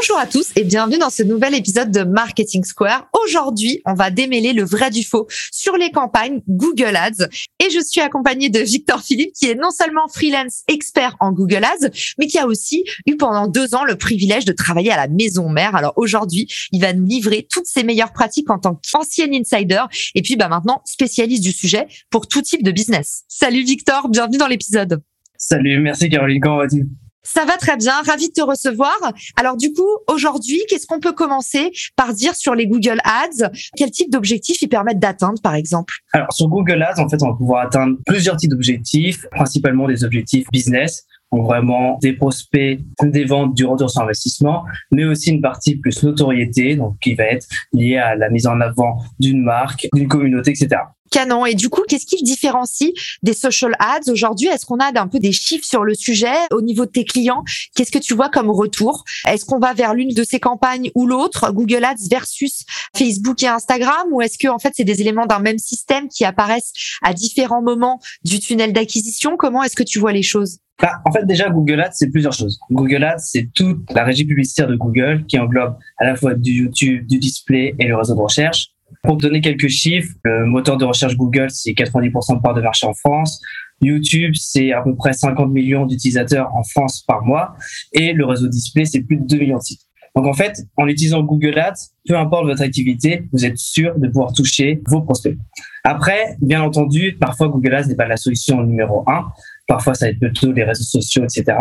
Bonjour à tous et bienvenue dans ce nouvel épisode de Marketing Square. Aujourd'hui, on va démêler le vrai du faux sur les campagnes Google Ads. Et je suis accompagnée de Victor Philippe, qui est non seulement freelance expert en Google Ads, mais qui a aussi eu pendant deux ans le privilège de travailler à la maison mère. Alors aujourd'hui, il va nous livrer toutes ses meilleures pratiques en tant qu'ancien insider et puis bah maintenant spécialiste du sujet pour tout type de business. Salut Victor, bienvenue dans l'épisode. Salut, merci Caroline, comment vas-tu? Ça va très bien, ravi de te recevoir. Alors du coup, aujourd'hui, qu'est-ce qu'on peut commencer par dire sur les Google Ads? Quel type d'objectifs ils permettent d'atteindre, par exemple? Alors sur Google Ads, en fait, on va pouvoir atteindre plusieurs types d'objectifs, principalement des objectifs business, donc vraiment des prospects, des ventes, du retour sur investissement, mais aussi une partie plus notoriété, donc qui va être liée à la mise en avant d'une marque, d'une communauté, etc canon. Et du coup, qu'est-ce qui le différencie des social ads aujourd'hui? Est-ce qu'on a un peu des chiffres sur le sujet au niveau de tes clients? Qu'est-ce que tu vois comme retour? Est-ce qu'on va vers l'une de ces campagnes ou l'autre, Google Ads versus Facebook et Instagram, ou est-ce que en fait c'est des éléments d'un même système qui apparaissent à différents moments du tunnel d'acquisition? Comment est-ce que tu vois les choses? Bah, en fait, déjà, Google Ads, c'est plusieurs choses. Google Ads, c'est toute la régie publicitaire de Google qui englobe à la fois du YouTube, du display et le réseau de recherche. Pour donner quelques chiffres, le moteur de recherche Google, c'est 90% de part de marché en France. YouTube, c'est à peu près 50 millions d'utilisateurs en France par mois. Et le réseau display, c'est plus de 2 millions de sites. Donc en fait, en utilisant Google Ads, peu importe votre activité, vous êtes sûr de pouvoir toucher vos prospects. Après, bien entendu, parfois Google Ads n'est pas la solution numéro un. Parfois, ça va être plutôt les réseaux sociaux, etc.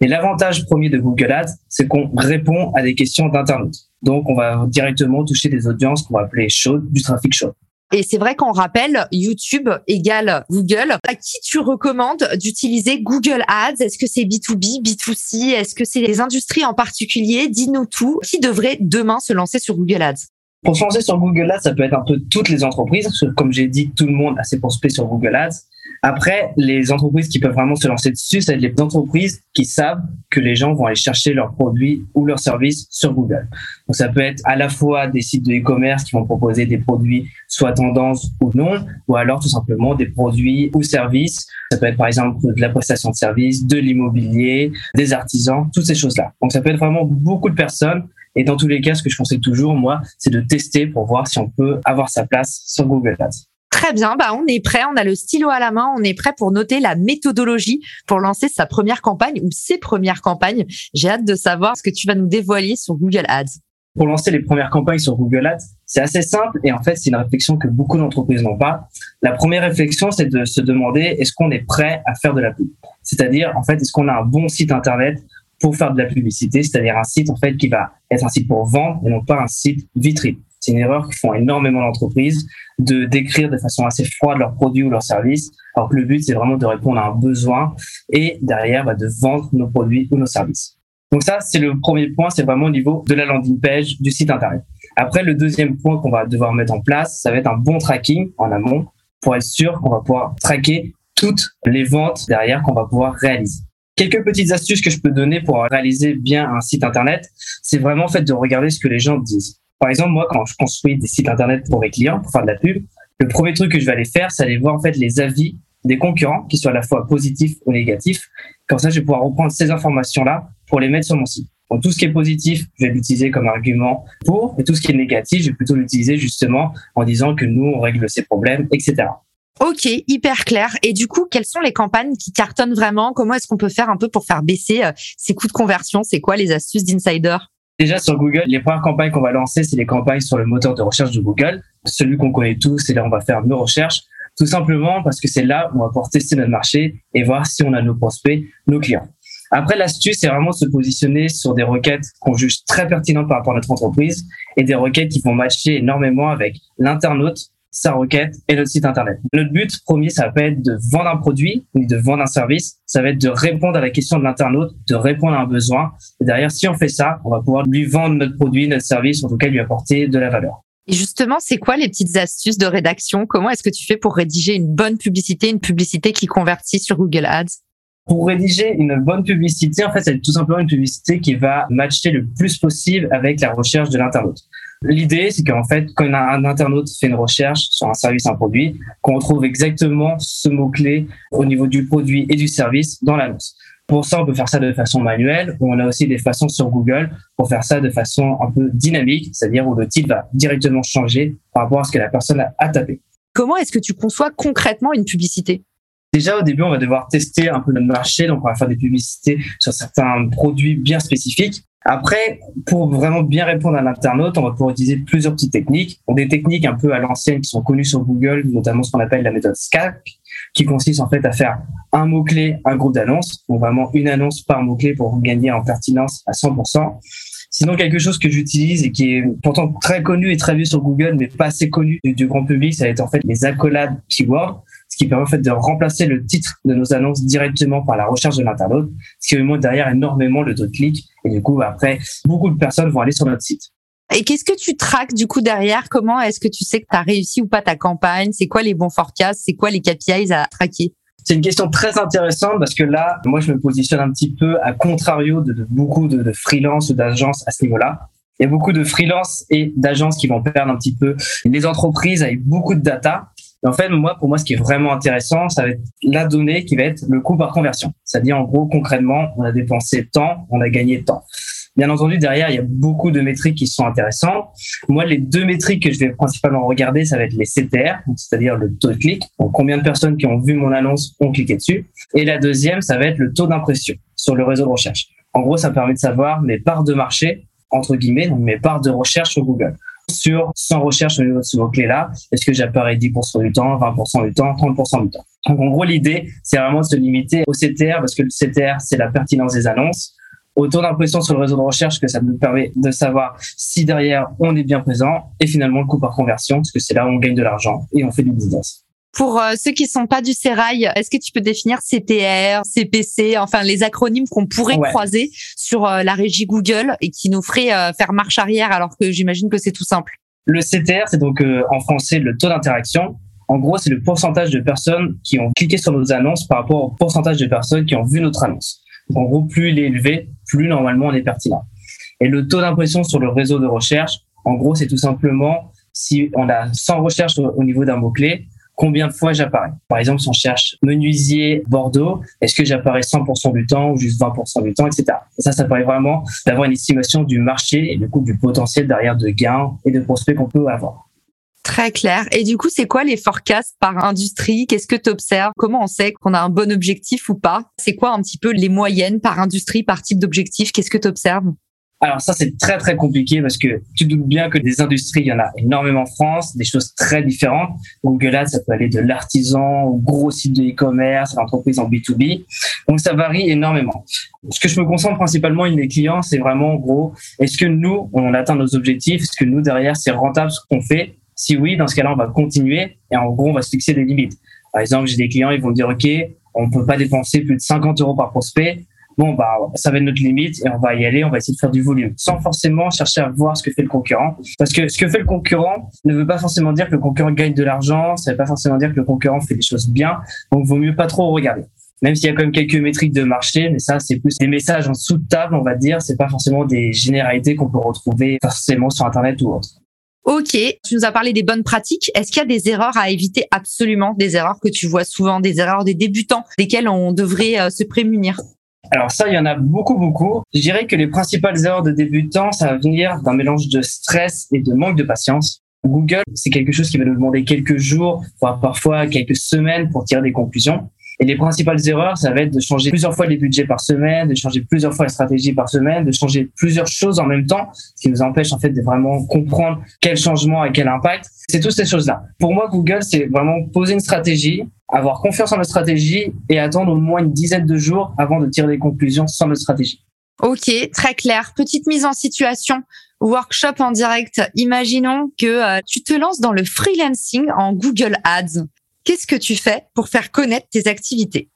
Mais l'avantage premier de Google Ads, c'est qu'on répond à des questions d'Internet. Donc, on va directement toucher des audiences qu'on va appeler chaudes, du trafic chaud. Et c'est vrai qu'on rappelle YouTube égale Google. À qui tu recommandes d'utiliser Google Ads? Est-ce que c'est B2B, B2C Est-ce que c'est les industries en particulier? Dis-nous tout. Qui devrait demain se lancer sur Google Ads? Pour se lancer sur Google Ads, ça peut être un peu toutes les entreprises. Comme j'ai dit, tout le monde a ses prospects sur Google Ads. Après, les entreprises qui peuvent vraiment se lancer dessus, c'est les entreprises qui savent que les gens vont aller chercher leurs produits ou leurs services sur Google. Donc ça peut être à la fois des sites de e-commerce qui vont proposer des produits soit tendance ou non, ou alors tout simplement des produits ou services. Ça peut être par exemple de la prestation de services, de l'immobilier, des artisans, toutes ces choses-là. Donc ça peut être vraiment beaucoup de personnes. Et dans tous les cas, ce que je conseille toujours, moi, c'est de tester pour voir si on peut avoir sa place sur Google Ads. Très bien, bah on est prêt, on a le stylo à la main, on est prêt pour noter la méthodologie pour lancer sa première campagne ou ses premières campagnes. J'ai hâte de savoir ce que tu vas nous dévoiler sur Google Ads. Pour lancer les premières campagnes sur Google Ads, c'est assez simple et en fait, c'est une réflexion que beaucoup d'entreprises n'ont pas. La première réflexion, c'est de se demander est-ce qu'on est prêt à faire de la pub? C'est-à-dire, en fait, est-ce qu'on a un bon site internet pour faire de la publicité, c'est-à-dire un site en fait qui va être un site pour vendre et non pas un site vitrine. C'est une erreur que font énormément d'entreprises de décrire de façon assez froide leurs produits ou leurs services, alors que le but, c'est vraiment de répondre à un besoin et derrière, bah, de vendre nos produits ou nos services. Donc ça, c'est le premier point, c'est vraiment au niveau de la landing page du site Internet. Après, le deuxième point qu'on va devoir mettre en place, ça va être un bon tracking en amont pour être sûr qu'on va pouvoir traquer toutes les ventes derrière qu'on va pouvoir réaliser. Quelques petites astuces que je peux donner pour réaliser bien un site Internet, c'est vraiment en fait de regarder ce que les gens disent. Par exemple, moi, quand je construis des sites internet pour mes clients, pour faire de la pub, le premier truc que je vais aller faire, c'est aller voir en fait les avis des concurrents, qui soient à la fois positifs ou négatifs. Comme ça, je vais pouvoir reprendre ces informations-là pour les mettre sur mon site. Donc, tout ce qui est positif, je vais l'utiliser comme argument pour, et tout ce qui est négatif, je vais plutôt l'utiliser justement en disant que nous, on règle ces problèmes, etc. Ok, hyper clair. Et du coup, quelles sont les campagnes qui cartonnent vraiment? Comment est-ce qu'on peut faire un peu pour faire baisser euh, ces coûts de conversion? C'est quoi les astuces d'insider? Déjà sur Google, les premières campagnes qu'on va lancer, c'est les campagnes sur le moteur de recherche de Google. Celui qu'on connaît tous, c'est là on va faire nos recherches. Tout simplement parce que c'est là où on va pouvoir tester notre marché et voir si on a nos prospects, nos clients. Après, l'astuce, c'est vraiment se positionner sur des requêtes qu'on juge très pertinentes par rapport à notre entreprise et des requêtes qui vont matcher énormément avec l'internaute, sa requête et notre site internet. Notre but premier, ça va pas être de vendre un produit ni de vendre un service, ça va être de répondre à la question de l'internaute, de répondre à un besoin. Et derrière, si on fait ça, on va pouvoir lui vendre notre produit, notre service, en tout cas lui apporter de la valeur. Et justement, c'est quoi les petites astuces de rédaction? Comment est-ce que tu fais pour rédiger une bonne publicité, une publicité qui convertit sur Google Ads? Pour rédiger une bonne publicité, en fait, c'est tout simplement une publicité qui va matcher le plus possible avec la recherche de l'internaute. L'idée, c'est qu'en fait, quand un internaute fait une recherche sur un service, un produit, qu'on retrouve exactement ce mot-clé au niveau du produit et du service dans l'annonce. Pour ça, on peut faire ça de façon manuelle, ou on a aussi des façons sur Google pour faire ça de façon un peu dynamique, c'est-à-dire où le titre va directement changer par rapport à ce que la personne a tapé. Comment est-ce que tu conçois concrètement une publicité? Déjà, au début, on va devoir tester un peu le marché, donc on va faire des publicités sur certains produits bien spécifiques. Après, pour vraiment bien répondre à l'internaute, on va pouvoir utiliser plusieurs petites techniques. des techniques un peu à l'ancienne qui sont connues sur Google, notamment ce qu'on appelle la méthode SCAC, qui consiste en fait à faire un mot-clé, un groupe d'annonces, donc vraiment une annonce par mot-clé pour gagner en pertinence à 100%. Sinon, quelque chose que j'utilise et qui est pourtant très connu et très vu sur Google, mais pas assez connu du, du grand public, ça va être en fait les accolades keywords ce qui permet en fait de remplacer le titre de nos annonces directement par la recherche de l'internaute, ce qui augmente derrière énormément le taux de clic. Et du coup, après, beaucoup de personnes vont aller sur notre site. Et qu'est-ce que tu traques du coup derrière? Comment est-ce que tu sais que tu as réussi ou pas ta campagne? C'est quoi les bons forecasts? C'est quoi les KPIs à traquer? C'est une question très intéressante parce que là, moi, je me positionne un petit peu à contrario de, beaucoup de, de freelance ou d'agences à ce niveau-là. Il y a beaucoup de freelance et d'agences qui vont perdre un petit peu les entreprises avec beaucoup de data en fait, moi, pour moi, ce qui est vraiment intéressant, ça va être la donnée qui va être le coût par conversion. C'est-à-dire, en gros, concrètement, on a dépensé tant, on a gagné tant. Bien entendu, derrière, il y a beaucoup de métriques qui sont intéressantes. Moi, les deux métriques que je vais principalement regarder, ça va être les CTR, c'est-à-dire le taux de clic. Donc, combien de personnes qui ont vu mon annonce ont cliqué dessus. Et la deuxième, ça va être le taux d'impression sur le réseau de recherche. En gros, ça permet de savoir mes parts de marché, entre guillemets, donc mes parts de recherche sur Google sur 100 recherches au niveau de ce mot-clé-là, est-ce que j'apparais 10% du temps, 20% du temps, 30% du temps? Donc en gros, l'idée, c'est vraiment de se limiter au CTR parce que le CTR, c'est la pertinence des annonces au taux d'impression sur le réseau de recherche que ça nous permet de savoir si derrière on est bien présent et finalement le coût par conversion parce que c'est là où on gagne de l'argent et on fait du business. Pour euh, ceux qui sont pas du sérail, est-ce que tu peux définir CTR, CPC, enfin les acronymes qu'on pourrait croiser sur euh, la régie Google et qui nous ferait euh, faire marche arrière alors que j'imagine que c'est tout simple? Le CTR, c'est donc en français le taux d'interaction. En gros, c'est le pourcentage de personnes qui ont cliqué sur nos annonces par rapport au pourcentage de personnes qui ont vu notre annonce. en gros, plus il est élevé, plus normalement on est pertinent. Et le taux d'impression sur le réseau de recherche, en gros, c'est tout simplement si on a 100 recherches au niveau d'un mot-clé, combien de fois j'apparais. Par exemple, si on cherche menuisier Bordeaux, est-ce que j'apparais 100% du temps ou juste 20% du temps, etc. Et ça, ça permet vraiment d'avoir une estimation du marché et du coup du potentiel derrière de gains et de prospects qu'on peut avoir. Très clair. Et du coup, c'est quoi les forecasts par industrie? Qu'est-ce que tu observes Comment on sait qu'on a un bon objectif ou pas? C'est quoi un petit peu les moyennes par industrie, par type d'objectif? Qu'est-ce que tu observes alors ça, c'est très très compliqué parce que tu doutes bien que des industries, il y en a énormément en France, des choses très différentes. Google Ads, ça peut aller de l'artisan au gros site de e-commerce, à l'entreprise en B2B. Donc ça varie énormément. Ce que je me concentre principalement avec mes clients, c'est vraiment en gros, est-ce que nous, on atteint nos objectifs? Est-ce que nous, derrière, c'est rentable ce qu'on fait? Si oui, dans ce cas-là, on va continuer et en gros, on va se fixer des limites. Par exemple, j'ai des clients, ils vont dire, OK, on peut pas dépenser plus de 50 euros par prospect bon bah ça va être notre limite et on va y aller, on va essayer de faire du volume, sans forcément chercher à voir ce que fait le concurrent, parce que ce que fait le concurrent ne veut pas forcément dire que le concurrent gagne de l'argent, ça veut pas forcément dire que le concurrent fait des choses bien, donc vaut mieux pas trop regarder. Même s'il y a quand même quelques métriques de marché, mais ça c'est plus des messages en sous table, on va dire, c'est pas forcément des généralités qu'on peut retrouver forcément sur internet ou autre. Ok, tu nous as parlé des bonnes pratiques. Est-ce qu'il y a des erreurs à éviter? Absolument, des erreurs que tu vois souvent, des erreurs des débutants, desquelles on devrait euh, se prémunir alors ça, il y en a beaucoup, beaucoup. Je dirais que les principales erreurs de débutants, ça va venir d'un mélange de stress et de manque de patience. Google, c'est quelque chose qui va nous demander quelques jours, voire parfois quelques semaines pour tirer des conclusions. Et les principales erreurs, ça va être de changer plusieurs fois les budgets par semaine, de changer plusieurs fois la stratégie par semaine, de changer plusieurs choses en même temps, ce qui nous empêche en fait de vraiment comprendre quel changement et quel impact. C'est toutes ces choses-là. Pour moi, Google, c'est vraiment poser une stratégie, avoir confiance en la stratégie et attendre au moins une dizaine de jours avant de tirer des conclusions sans notre stratégie. Ok, très clair. Petite mise en situation. Workshop en direct. Imaginons que euh, tu te lances dans le freelancing en Google Ads. Qu'est-ce que tu fais pour faire connaître tes activités?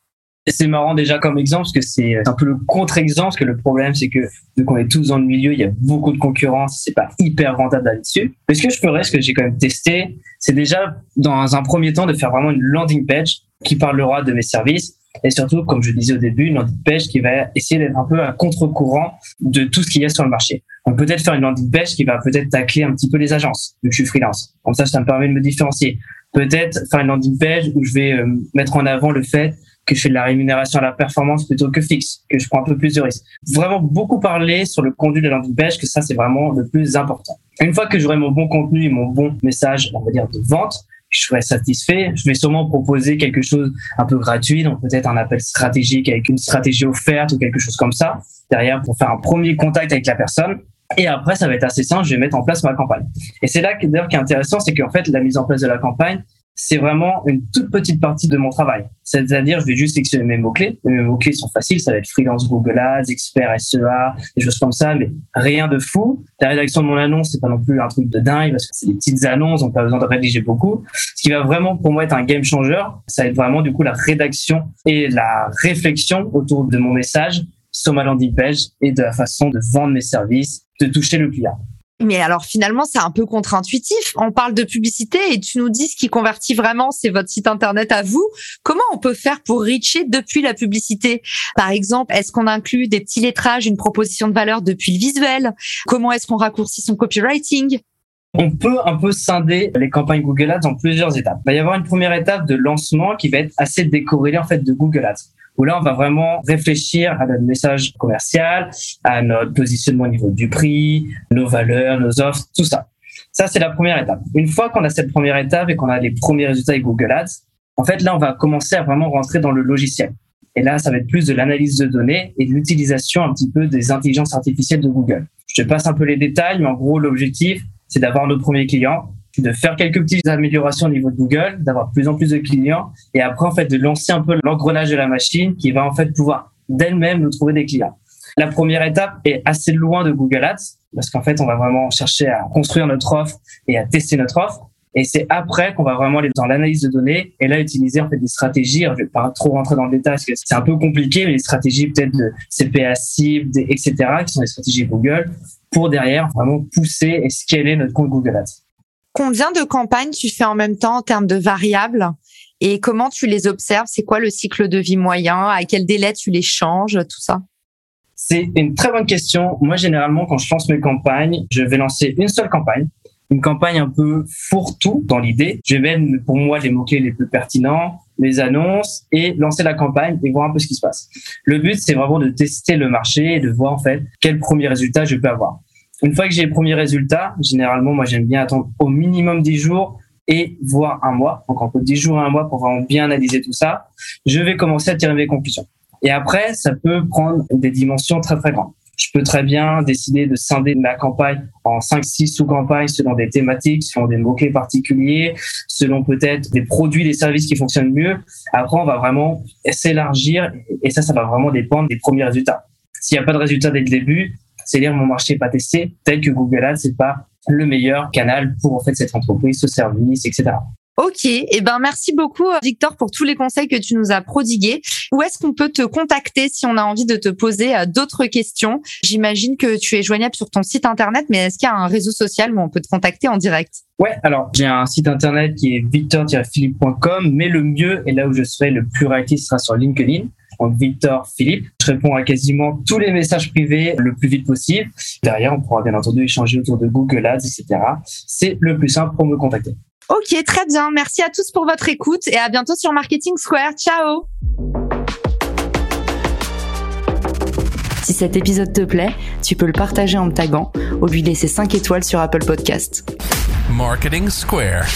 C'est marrant déjà comme exemple parce que c'est un peu le contre-exemple parce que le problème c'est que vu qu'on est tous dans le milieu, il y a beaucoup de concurrence, c'est pas hyper rentable là-dessus. Mais ce que je ferais, ce que j'ai quand même testé, c'est déjà dans un premier temps de faire vraiment une landing page qui parlera de mes services et surtout, comme je disais au début, une landing page qui va essayer d'être un peu à contre-courant de tout ce qu'il y a sur le marché. On peut peut-être faire une landing page qui va peut-être tacler un petit peu les agences, vu que je suis freelance. Comme ça, ça me permet de me différencier. Peut-être faire une landing page où je vais euh, mettre en avant le fait que je fais de la rémunération à la performance plutôt que fixe, que je prends un peu plus de risques. Vraiment beaucoup parler sur le contenu de la landing page, que ça c'est vraiment le plus important. Une fois que j'aurai mon bon contenu et mon bon message, on va dire de vente, je serai satisfait. Je vais sûrement proposer quelque chose un peu gratuit, donc peut-être un appel stratégique avec une stratégie offerte ou quelque chose comme ça derrière pour faire un premier contact avec la personne. Et après, ça va être assez simple, je vais mettre en place ma campagne. Et c'est là d'ailleurs qui est intéressant, c'est qu'en fait, la mise en place de la campagne, c'est vraiment une toute petite partie de mon travail. C'est-à-dire, je vais juste sélectionner mes mots-clés. Mes mots-clés sont faciles, ça va être freelance Google Ads, expert SEA, des choses comme ça, mais rien de fou. La rédaction de mon annonce, c'est pas non plus un truc de dingue parce que c'est des petites annonces, on n'a pas besoin de rédiger beaucoup. Ce qui va vraiment pour moi être un game changer, ça va être vraiment du coup la rédaction et la réflexion autour de mon message sur ma landing page et de la façon de vendre mes services, de toucher le client. Mais alors finalement, c'est un peu contre-intuitif. On parle de publicité et tu nous dis ce qui convertit vraiment, c'est votre site internet à vous. Comment on peut faire pour reacher depuis la publicité? Par exemple, est-ce qu'on inclut des petits lettrages, une proposition de valeur depuis le visuel? Comment est-ce qu'on raccourcit son copywriting? On peut un peu scinder les campagnes Google Ads en plusieurs étapes. Il va y avoir une première étape de lancement qui va être assez décorrélée en fait de Google Ads où là, on va vraiment réfléchir à notre message commercial, à notre positionnement au niveau du prix, nos valeurs, nos offres, tout ça. Ça, c'est la première étape. Une fois qu'on a cette première étape et qu'on a les premiers résultats avec Google Ads, en fait, là, on va commencer à vraiment rentrer dans le logiciel. Et là, ça va être plus de l'analyse de données et de l'utilisation un petit peu des intelligences artificielles de Google. Je te passe un peu les détails, mais en gros, l'objectif, c'est d'avoir nos premiers clients, de faire quelques petites améliorations au niveau de Google, d'avoir plus en plus de clients, et après, en fait, de lancer un peu l'engrenage de la machine qui va en fait pouvoir d'elle-même nous trouver des clients. La première étape est assez loin de Google Ads, parce qu'en fait, on va vraiment chercher à construire notre offre et à tester notre offre. Et c'est après qu'on va vraiment aller dans l'analyse de données et là utiliser en fait des stratégies. je vais pas trop rentrer dans le détail parce que c'est un peu compliqué, mais des stratégies peut-être de CPA cible, etc., qui sont des stratégies Google pour derrière vraiment pousser et scaler notre compte Google Ads. Combien de campagnes tu fais en même temps en termes de variables et comment tu les observes? C'est quoi le cycle de vie moyen? À quel délai tu les changes? Tout ça C'est une très bonne question. Moi, généralement, quand je lance mes campagnes, je vais lancer une seule campagne une campagne un peu fourre-tout dans l'idée. Je vais mettre pour moi les mots-clés les plus pertinents, les annonces et lancer la campagne et voir un peu ce qui se passe. Le but, c'est vraiment de tester le marché et de voir en fait quel premier résultat je peux avoir. Une fois que j'ai les premiers résultats, généralement, moi, j'aime bien attendre au minimum 10 jours et voire un mois. Donc, entre 10 jours et un mois pour vraiment bien analyser tout ça. Je vais commencer à tirer mes conclusions. Et après, ça peut prendre des dimensions très, très grandes. Je peux très bien décider de scinder ma campagne en 5-6 sous-campagnes selon des thématiques, selon des mots-clés particuliers, selon peut-être des produits, des services qui fonctionnent mieux. Après, on va vraiment s'élargir et ça, ça va vraiment dépendre des premiers résultats. S'il n'y a pas de résultats dès le début, c'est dire mon marché n'est pas testé, peut-être que Google Ads c'est pas le meilleur canal pour en fait cette entreprise, ce service, etc. Ok, et eh ben merci beaucoup Victor pour tous les conseils que tu nous as prodigués. Où est-ce qu'on peut te contacter si on a envie de te poser euh, d'autres questions? J'imagine que tu es joignable sur ton site internet, mais est-ce qu'il y a un réseau social où on peut te contacter en direct? Ouais, alors j'ai un site internet qui est victor-philippe.com, mais le mieux et là où je serai le plus réactif sera sur LinkedIn Victor Philippe. Je réponds à quasiment tous les messages privés le plus vite possible. Derrière, on pourra bien entendu échanger autour de Google Ads, etc. C'est le plus simple pour me contacter. Ok, très bien. Merci à tous pour votre écoute et à bientôt sur Marketing Square. Ciao Si cet épisode te plaît, tu peux le partager en me taguant ou lui laisser 5 étoiles sur Apple Podcast. Marketing Square.